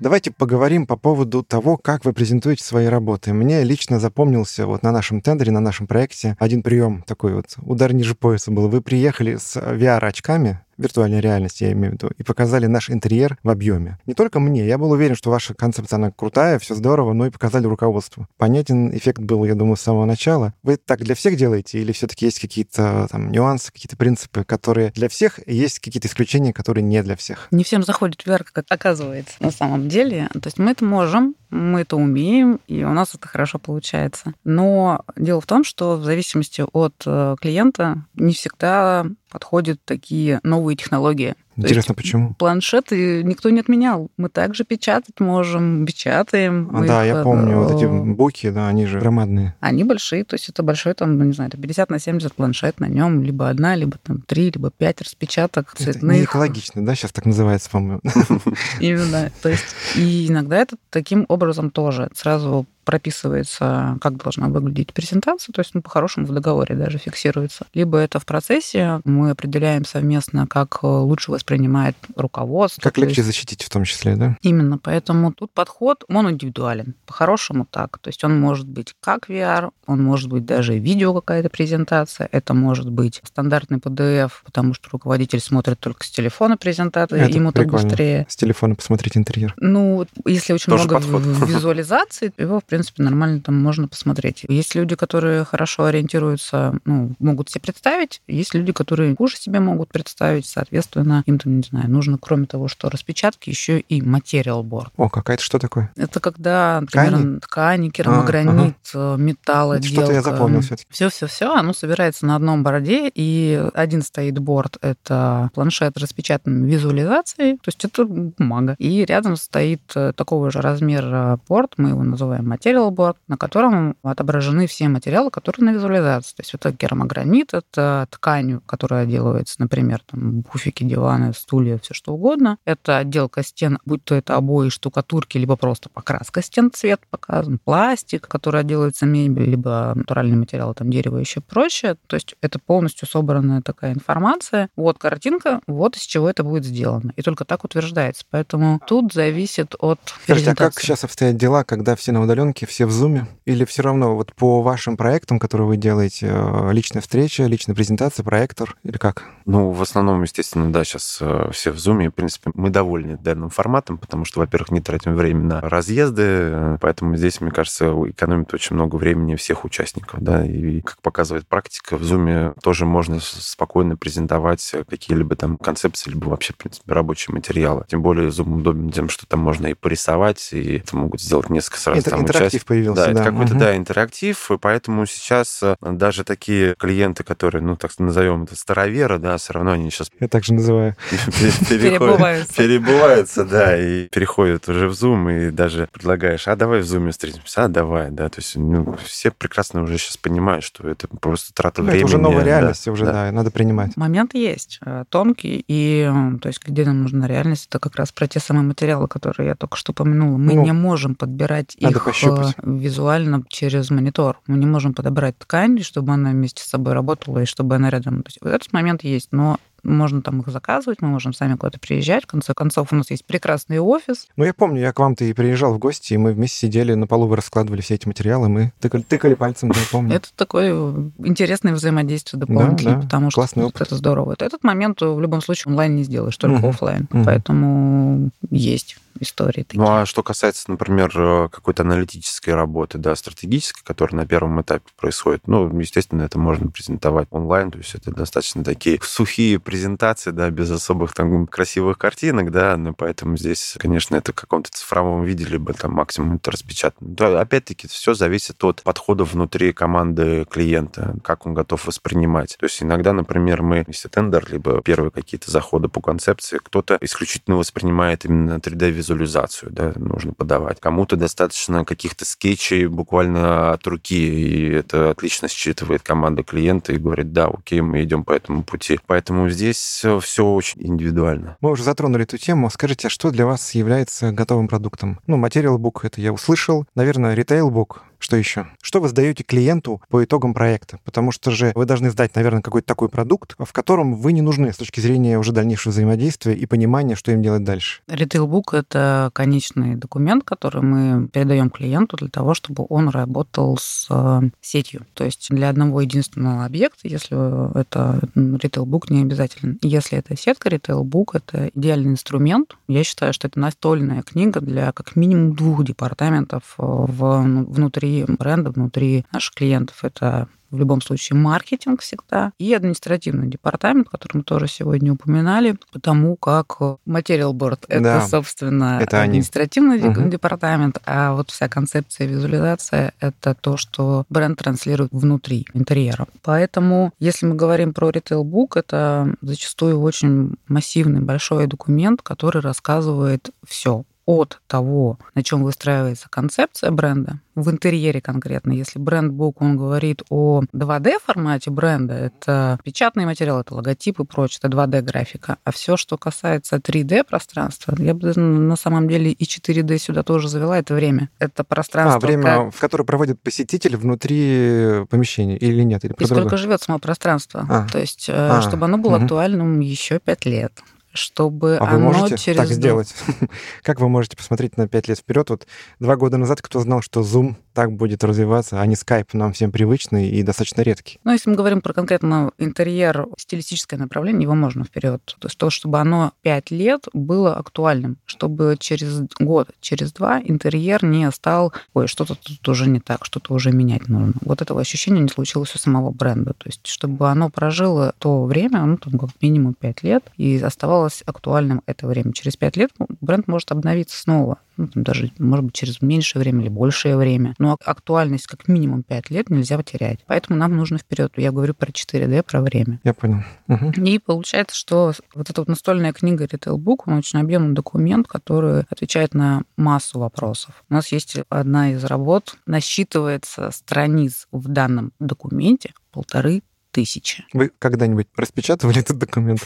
Давайте поговорим по поводу того, как вы презентуете свои работы. Мне лично запомнился вот на нашем тендере, на нашем проекте один прием такой вот, удар ниже пояса был. Вы приехали с VR-очками, виртуальной реальности, я имею в виду, и показали наш интерьер в объеме. Не только мне, я был уверен, что ваша концепция, она крутая, все здорово, но и показали руководству. Понятен эффект был, я думаю, с самого начала. Вы так для всех делаете или все-таки есть какие-то там нюансы, какие-то принципы, которые для всех, есть какие-то исключения, которые не для всех? Не всем заходит VR, как оказывается на самом деле. То есть мы это можем, мы это умеем, и у нас это хорошо получается. Но дело в том, что в зависимости от э, клиента не всегда подходят такие новые технологии. Интересно, почему? Планшеты никто не отменял. Мы также печатать можем, печатаем. А, да, их, я помню, вот эти э, буки, да, они же громадные. Они большие, то есть это большой, там, не знаю, 50 на 70 планшет на нем, либо одна, либо там три, либо пять распечаток цветных. Это не экологично, да, сейчас так называется, по-моему. *laughs* Именно, то есть и иногда это таким образом тоже сразу прописывается, как должна выглядеть презентация, то есть ну, по-хорошему в договоре даже фиксируется. Либо это в процессе, мы определяем совместно, как э, лучше воспринимает руководство. Как легче есть... защитить в том числе, да? Именно, поэтому тут подход, он индивидуален. По-хорошему так. То есть он может быть как VR, он может быть даже видео какая-то презентация, это может быть стандартный PDF, потому что руководитель смотрит только с телефона презентацию, это ему прикольно. так быстрее. С телефона посмотреть интерьер. Ну, если очень Тоже много подход. визуализаций, его, принципе, принципе, нормально там можно посмотреть. Есть люди, которые хорошо ориентируются, ну, могут себе представить, есть люди, которые хуже себе могут представить, соответственно, им там, не знаю, нужно, кроме того, что распечатки, еще и материал борт. О, какая-то что такое? Это когда, например, ткани, ткани керамогранит, а, ага. металл, Что-то я запомнил все-таки. Все-все-все, оно собирается на одном борде, и один стоит борт, это планшет с распечатанными визуализацией, то есть это бумага. И рядом стоит э, такого же размера борт, мы его называем материал, Board, на котором отображены все материалы, которые на визуализации. То есть это керамогранит, это ткань, которая отделывается, например, там, буфики, диваны, стулья, все что угодно. Это отделка стен, будь то это обои, штукатурки, либо просто покраска стен, цвет показан, пластик, который отделывается мебель, либо натуральный материал, там дерево еще проще. То есть это полностью собранная такая информация. Вот картинка, вот из чего это будет сделано. И только так утверждается. Поэтому тут зависит от Скажите, а как сейчас обстоят дела, когда все на удаленке, удаленке, все в зуме? Или все равно вот по вашим проектам, которые вы делаете, э, личная встреча, личная презентация, проектор или как? Ну, в основном, естественно, да, сейчас э, все в зуме. В принципе, мы довольны данным форматом, потому что, во-первых, не тратим время на разъезды, э, поэтому здесь, мне кажется, экономит очень много времени всех участников, да, и как показывает практика, в зуме тоже можно спокойно презентовать какие-либо там концепции, либо вообще, в принципе, рабочие материалы. Тем более Zoom удобен тем, что там можно и порисовать, и это могут сделать несколько сразу там интерактив появился, да. да. Это какой-то, угу. да, интерактив, и поэтому сейчас э, даже такие клиенты, которые, ну, так назовем это староверы, да, все равно они сейчас... Я так же называю. *laughs* Перебываются. Перебываются, да, и переходят уже в Zoom, и даже предлагаешь, а давай в Zoom встретимся, а давай, да, то есть ну, все прекрасно уже сейчас понимают, что это просто трата времени. Это уже новая реальность, уже, да, надо принимать. Момент есть э, тонкий, и, то есть, где нам нужна реальность, это как раз про те самые материалы, которые я только что упомянула. Мы ну, не можем подбирать их пощупать. визуально через монитор. Мы не можем подобрать ткань, чтобы она вместе с собой работала и чтобы она рядом. То есть вот этот момент есть, но можно там их заказывать, мы можем сами куда-то приезжать. В конце концов, у нас есть прекрасный офис. Ну, я помню, я к вам-то и приезжал в гости, и мы вместе сидели на полу, вы раскладывали все эти материалы, мы тыкали, тыкали пальцем, я помню. Это такое интересное взаимодействие дополнительное, да, да. потому что Классный опыт. это здорово. Этот момент в любом случае онлайн не сделаешь, только угу. офлайн. Угу. Поэтому есть истории такие. Ну, а что касается, например, какой-то аналитической работы, да, стратегической, которая на первом этапе происходит, ну, естественно, это можно презентовать онлайн, то есть это достаточно такие сухие презентации, да, без особых там красивых картинок, да, но поэтому здесь, конечно, это в каком-то цифровом виде, либо там максимум это распечатано. Да, опять-таки, все зависит от подхода внутри команды клиента, как он готов воспринимать. То есть иногда, например, мы, если тендер, либо первые какие-то заходы по концепции, кто-то исключительно воспринимает именно 3D-визуализацию, да, нужно подавать. Кому-то достаточно каких-то скетчей буквально от руки, и это отлично считывает команда клиента и говорит, да, окей, мы идем по этому пути. Поэтому здесь здесь все очень индивидуально. Мы уже затронули эту тему. Скажите, а что для вас является готовым продуктом? Ну, Material Book, это я услышал. Наверное, Retail Book, Что еще? Что вы сдаете клиенту по итогам проекта? Потому что же вы должны сдать, наверное, какой-то такой продукт, в котором вы не нужны с точки зрения уже дальнейшего взаимодействия и понимания, что им делать дальше. Ритейлбук — это конечный документ, который мы передаем клиенту для того, чтобы он работал с э, сетью. То есть для одного единственного объекта, если это ритейлбук, не обязательно. Если это сетка, ритейлбук — это идеальный инструмент. Я считаю, что это настольная книга для как минимум двух департаментов э, в, ну, внутри бренда, внутри наших клиентов. Это в любом случае маркетинг всегда, и административный департамент, который мы тоже сегодня упоминали, потому как Material Board — это, да, собственно, это административный они. департамент, а вот вся концепция визуализация — это то, что бренд транслирует внутри интерьера. Поэтому, если мы говорим про Retail Book, это зачастую очень массивный, большой документ, который рассказывает все от того, на чем выстраивается концепция бренда, в интерьере конкретно, если бренд-бук, он говорит о 2D формате бренда, это печатный материал, это логотип и прочее, это 2D графика. А все, что касается 3D пространства, я бы на самом деле и 4D сюда тоже завела, это время. Это пространство. А, время, как... в которое проводит посетитель внутри помещения или нет? Или и сколько живет само пространство. А. То есть, э, а. чтобы оно было угу. актуальным еще 5 лет чтобы а оно вы можете через... так сделать? *laughs* как вы можете посмотреть на пять лет вперед? Вот два года назад кто знал, что Zoom так будет развиваться, а не Skype нам всем привычный и достаточно редкий? Ну, если мы говорим про конкретно интерьер, стилистическое направление, его можно вперед. То есть то, чтобы оно пять лет было актуальным, чтобы через год, через два интерьер не стал, ой, что-то тут уже не так, что-то уже менять нужно. Вот этого ощущения не случилось у самого бренда. То есть чтобы оно прожило то время, ну, там как минимум пять лет, и оставалось актуальным это время. Через пять лет бренд может обновиться снова ну, там даже, может быть, через меньшее время или большее время. Но актуальность как минимум 5 лет нельзя потерять. Поэтому нам нужно вперед. Я говорю про 4D, про время. Я понял. Угу. И получается, что вот эта вот настольная книга Retail Book, он очень объемный документ, который отвечает на массу вопросов. У нас есть одна из работ, насчитывается страниц в данном документе полторы тысячи. Вы когда-нибудь распечатывали этот документ?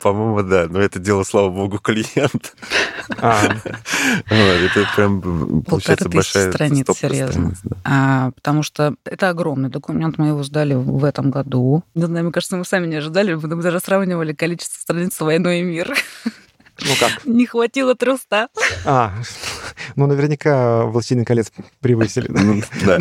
По-моему, да. Но это дело, слава богу, клиент. А. *laughs* Это прям, получается, большая страниц, серьезно. А, потому что это огромный документ. Мы его сдали в этом году. Не знаю, мне кажется, мы сами не ожидали. Мы даже сравнивали количество страниц «Войной и мир». Ну как? Не хватило труста. А, ну наверняка «Властелин колец» превысили. Ну, да.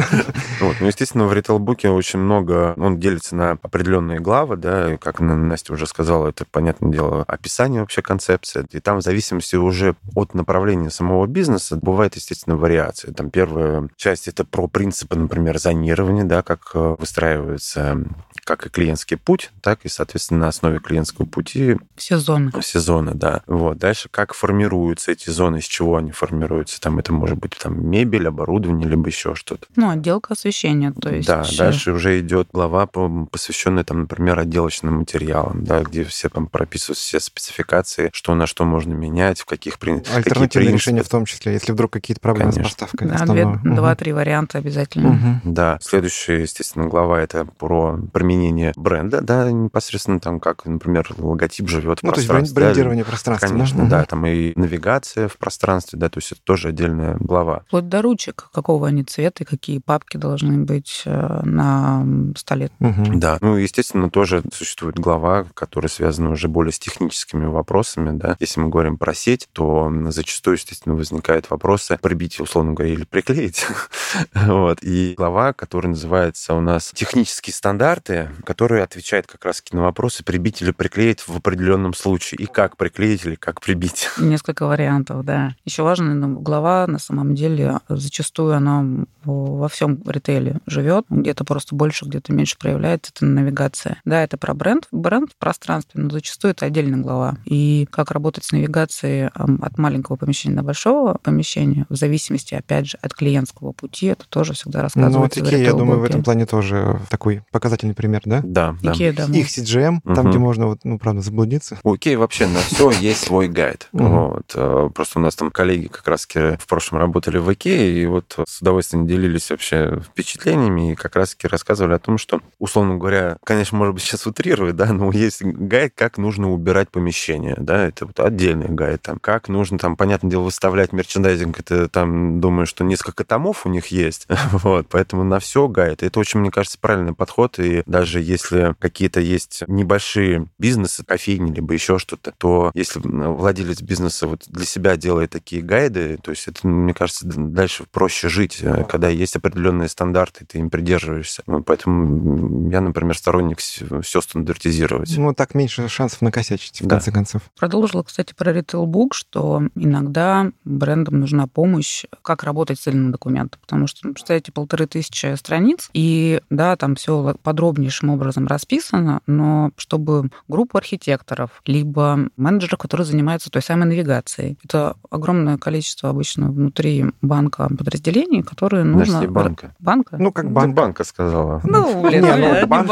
Вот. Ну, естественно, в ритейлбуке очень много, он делится на определенные главы, да, и как Настя уже сказала, это, понятное дело, описание вообще концепции. И там в зависимости уже от направления самого бизнеса бывает, естественно, вариации. Там первая часть это про принципы, например, зонирования, да, как э, выстраивается как и клиентский путь, так и, соответственно, на основе клиентского пути... Все зоны. Все зоны, да. Вот. Дальше как формируются эти зоны, из чего они формируются. Там это может быть там мебель, оборудование, либо еще что-то. Ну, отделка освещения, то есть... Да, дальше уже идет глава, посвященная, там, например, отделочным материалам, да, где все там прописывают все спецификации, что на что можно менять, в каких принципах. Альтернативные решения в том числе, если вдруг какие-то проблемы Конечно. с поставкой. Да, две, два-три варианта обязательно. Угу. Да. Следующая, естественно, глава это про применение бренда, да, непосредственно там, как, например, логотип живет в ну, пространстве. То есть брендирование да, пространства. Конечно, да, да, там и навигация в пространстве, да, то есть это тоже отдельная глава. Вот до ручек, какого они цвета и какие папки должны быть э, на столе. Угу. Да, ну, естественно, тоже существует глава, которая связана уже более с техническими вопросами, да. Если мы говорим про сеть, то зачастую, естественно, возникают вопросы прибить, условно говоря, или приклеить. *laughs* вот. И глава, которая называется у нас «Технические стандарты», который отвечает как раз на вопросы прибить или приклеить в определенном случае, и как приклеить или как прибить. *laughs* Несколько вариантов, да. Еще важно, ну, глава, на самом деле, зачастую она во всем ритейле живет, где-то просто больше, где-то меньше проявляется, это навигация. Да, это про бренд, бренд в пространстве, но зачастую это отдельная глава. И как работать с навигацией от маленького помещения до большого помещения, в зависимости, опять же, от клиентского пути, это тоже всегда рассказывается. Ну, вот Икея, я думаю, в этом плане тоже такой показательный пример, да? Да, да. Икея, да. Их CJM, угу. там, где можно, вот, ну, правда, заблудиться. У Икеи вообще на все *laughs* есть свой гайд. Вот. Э, просто у нас там коллеги как раз в прошлом работали в Икее, и вот с удовольствием делились вообще впечатлениями, и как раз-таки рассказывали о том, что, условно говоря, конечно, может быть, сейчас утрирую, да, но есть гайд, как нужно убирать помещение, да, это вот отдельный гайд, там, как нужно, там, понятное дело, выставлять мерчендайзинг, это там, думаю, что несколько томов у них есть, *laughs* вот, поэтому на все гайд. Это очень, мне кажется, правильный подход, и даже если какие-то есть небольшие бизнесы, кофейни, либо еще что-то, то если владелец бизнеса вот для себя делает такие гайды, то есть это, мне кажется, дальше проще жить, э, когда есть определенные стандарты, ты им придерживаешься. Поэтому я, например, сторонник все стандартизировать. Ну, так меньше шансов накосячить, в да. конце концов. Продолжила, кстати, про ритейлбук, что иногда брендам нужна помощь, как работать с цельным документом, потому что, ну, представляете, полторы тысячи страниц, и, да, там все подробнейшим образом расписано, но чтобы группу архитекторов, либо менеджеров, которые занимаются той самой навигацией, это огромное количество обычно внутри банка подразделений, которые нужно... Подожди, банка. Банка? Ну, как банк. банка сказала. Ну, блин, не, ну, банк.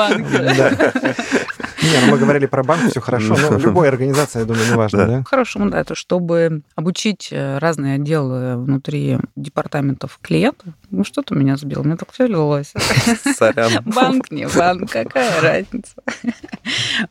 Не, ну мы говорили про банк, все хорошо, но *laughs* любая организация, я думаю, не важно, да? Хорошо, да, это чтобы обучить э, разные отделы внутри департаментов клиента. Ну, что-то меня сбило, мне так все лилось. *laughs* Сорян. Банк, не банк, какая *laughs* разница.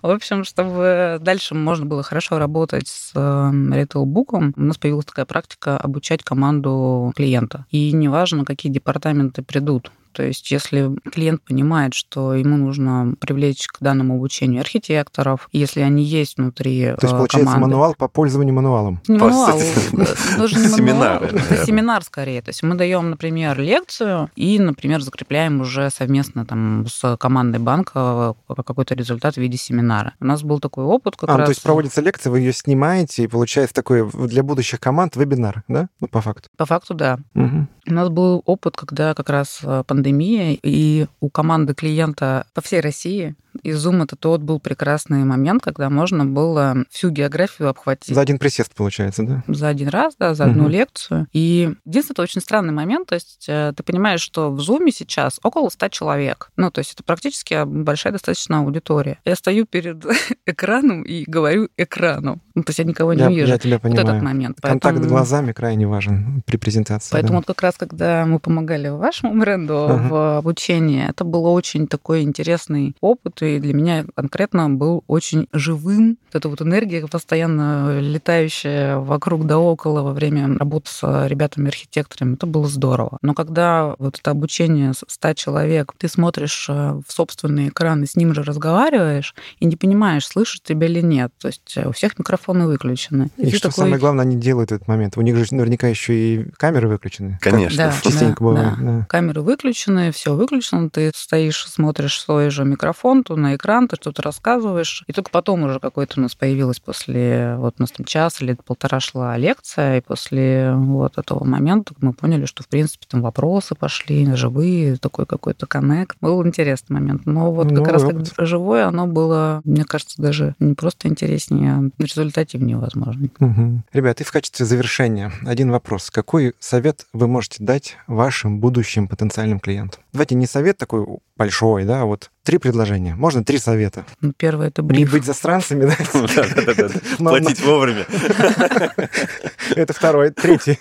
В общем, чтобы дальше можно было хорошо работать с ритейл-буком, у нас появилась такая практика обучать команду клиента. И неважно, какие департаменты придут. То есть если клиент понимает, что ему нужно привлечь к данному обучению архитекторов, если они есть внутри То есть, получается, команды. мануал по пользованию мануалом? Не мануал, семинар. Это семинар скорее. То есть мы даем, например, лекцию и, например, закрепляем уже совместно там с командой банка какой-то результат в виде семинара. У нас был такой опыт как а, раз... то есть проводится лекция, вы ее снимаете, и получается такой для будущих команд вебинар, да? Ну, по факту. По факту, да. Угу. У нас был опыт, когда как раз пандемия пандемия, и у команды клиента по всей России и Zoom это тот был прекрасный момент, когда можно было всю географию обхватить. За один присест, получается, да? За один раз, да, за одну угу. лекцию. И единственное, это очень странный момент, то есть э, ты понимаешь, что в Zoom сейчас около 100 человек. Ну, то есть это практически большая достаточно аудитория. Я стою перед *laughs* экраном и говорю экрану. Ну, то есть я никого не я, вижу. Я тебя понимаю. Вот этот момент. Контакт Поэтому... глазами крайне важен при презентации. Поэтому да. вот как раз, когда мы помогали вашему бренду uh-huh. в обучении, это был очень такой интересный опыт, и для меня конкретно был очень живым. Вот эта вот энергия постоянно летающая вокруг да около во время работы с ребятами-архитекторами, это было здорово. Но когда вот это обучение 100 человек, ты смотришь э, в собственный экран и с ним же разговариваешь, и не понимаешь, слышит тебя или нет. То есть э, у всех микрофоны выключены. И, и что такой... самое главное, они делают в этот момент. У них же наверняка еще и камеры выключены. Конечно. Да, частенько да, бывает. Да. Да. Камеры выключены, все выключено, ты стоишь, смотришь свой же микрофон, то на экран, ты что-то рассказываешь. И только потом уже какой-то у нас появилась после, вот у нас там час или полтора шла лекция, и после вот этого момента мы поняли, что, в принципе, там вопросы пошли, живые, такой какой-то коннект. Был интересный момент. Но вот как ну, раз опыт. как живое, оно было, мне кажется, даже не просто интереснее, а результативнее, возможно. Угу. Ребят, и в качестве завершения один вопрос. Какой совет вы можете дать вашим будущим потенциальным клиентам? Давайте не совет такой большой, да, вот три предложения. Можно три совета. Ну, первое — это бриф. Не быть застранцами, да? *laughs* *laughs* Платить вовремя. *laughs* Это второй. Третий.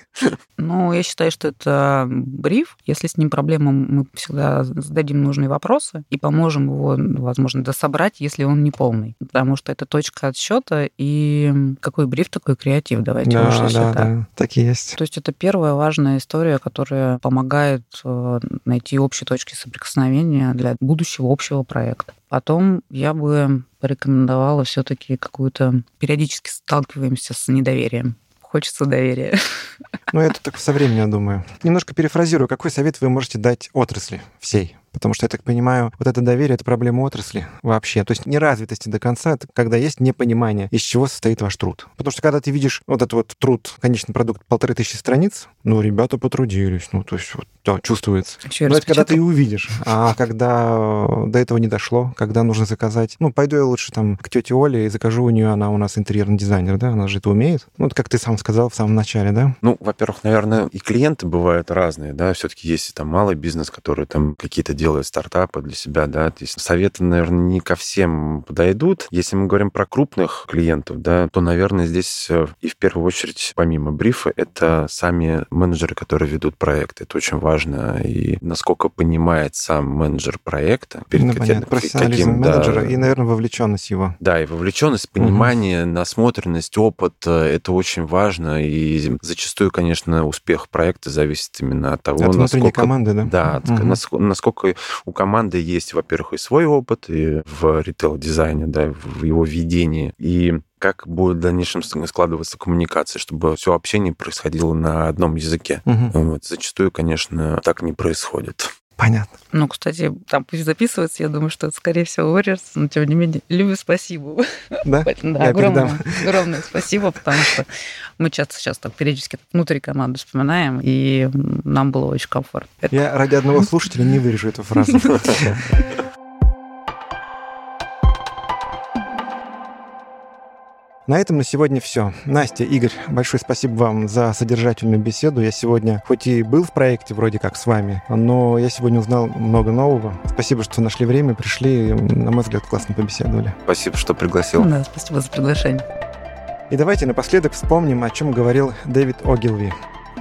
Ну, я считаю, что это бриф. Если с ним проблема, мы всегда зададим нужные вопросы и поможем его, возможно, дособрать, если он не полный. Потому что это точка отсчета, и какой бриф, такой креатив. Давайте да, уж да, да, так и есть. То есть это первая важная история, которая помогает э, найти общие точки соприкосновения для будущего общего проекта. Потом я бы порекомендовала все-таки какую-то... Периодически сталкиваемся с недоверием. Хочется доверия. Ну, это так со временем, я думаю. Немножко перефразирую. Какой совет вы можете дать отрасли всей? Потому что, я так понимаю, вот это доверие — это проблема отрасли вообще. То есть неразвитости до конца — это когда есть непонимание, из чего состоит ваш труд. Потому что когда ты видишь вот этот вот труд, конечный продукт, полторы тысячи страниц, ну, ребята потрудились, ну, то есть вот, да, чувствуется. Еще Но это когда ты и увидишь. А когда до этого не дошло, когда нужно заказать, ну, пойду я лучше там к тете Оле и закажу у нее, она у нас интерьерный дизайнер, да, она же это умеет. Ну, вот как ты сам сказал в самом начале, да? Ну, во-первых, наверное, и клиенты бывают разные, да, все-таки есть там малый бизнес, который там какие-то делают стартапы для себя, да. То есть советы, наверное, не ко всем подойдут. Если мы говорим про крупных клиентов, да, то, наверное, здесь э, и в первую очередь, помимо брифа, это сами менеджеры, которые ведут проект. Это очень важно. И насколько понимает сам менеджер проекта, перед ну, понятно. профессионализм каким, менеджера да, и, наверное, вовлеченность его. Да, и вовлеченность, понимание, угу. насмотренность, опыт — это очень важно. И зачастую, конечно, успех проекта зависит именно от того, от насколько... команды, да? Да, угу. насколько, насколько у команды есть, во-первых, и свой опыт и в ритейл-дизайне, да, в его ведении, и как будет в дальнейшем складываться коммуникация, чтобы все общение происходило на одном языке. Угу. Вот. Зачастую, конечно, так не происходит. Понятно. Ну, кстати, там пусть записывается, я думаю, что это, скорее всего, вырежется, но тем не менее, Любе спасибо. Да? да, огромное, огромное спасибо, потому что мы часто сейчас так периодически внутри команды вспоминаем, и нам было очень комфортно. Я ради одного слушателя не вырежу эту фразу. *laughs* На этом на сегодня все. Настя, Игорь, большое спасибо вам за содержательную беседу. Я сегодня, хоть и был в проекте вроде как с вами, но я сегодня узнал много нового. Спасибо, что нашли время, пришли. На мой взгляд, классно побеседовали. Спасибо, что пригласил. Да, спасибо за приглашение. И давайте напоследок вспомним, о чем говорил Дэвид Огилви.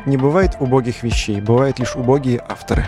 Не бывает убогих вещей, бывают лишь убогие авторы.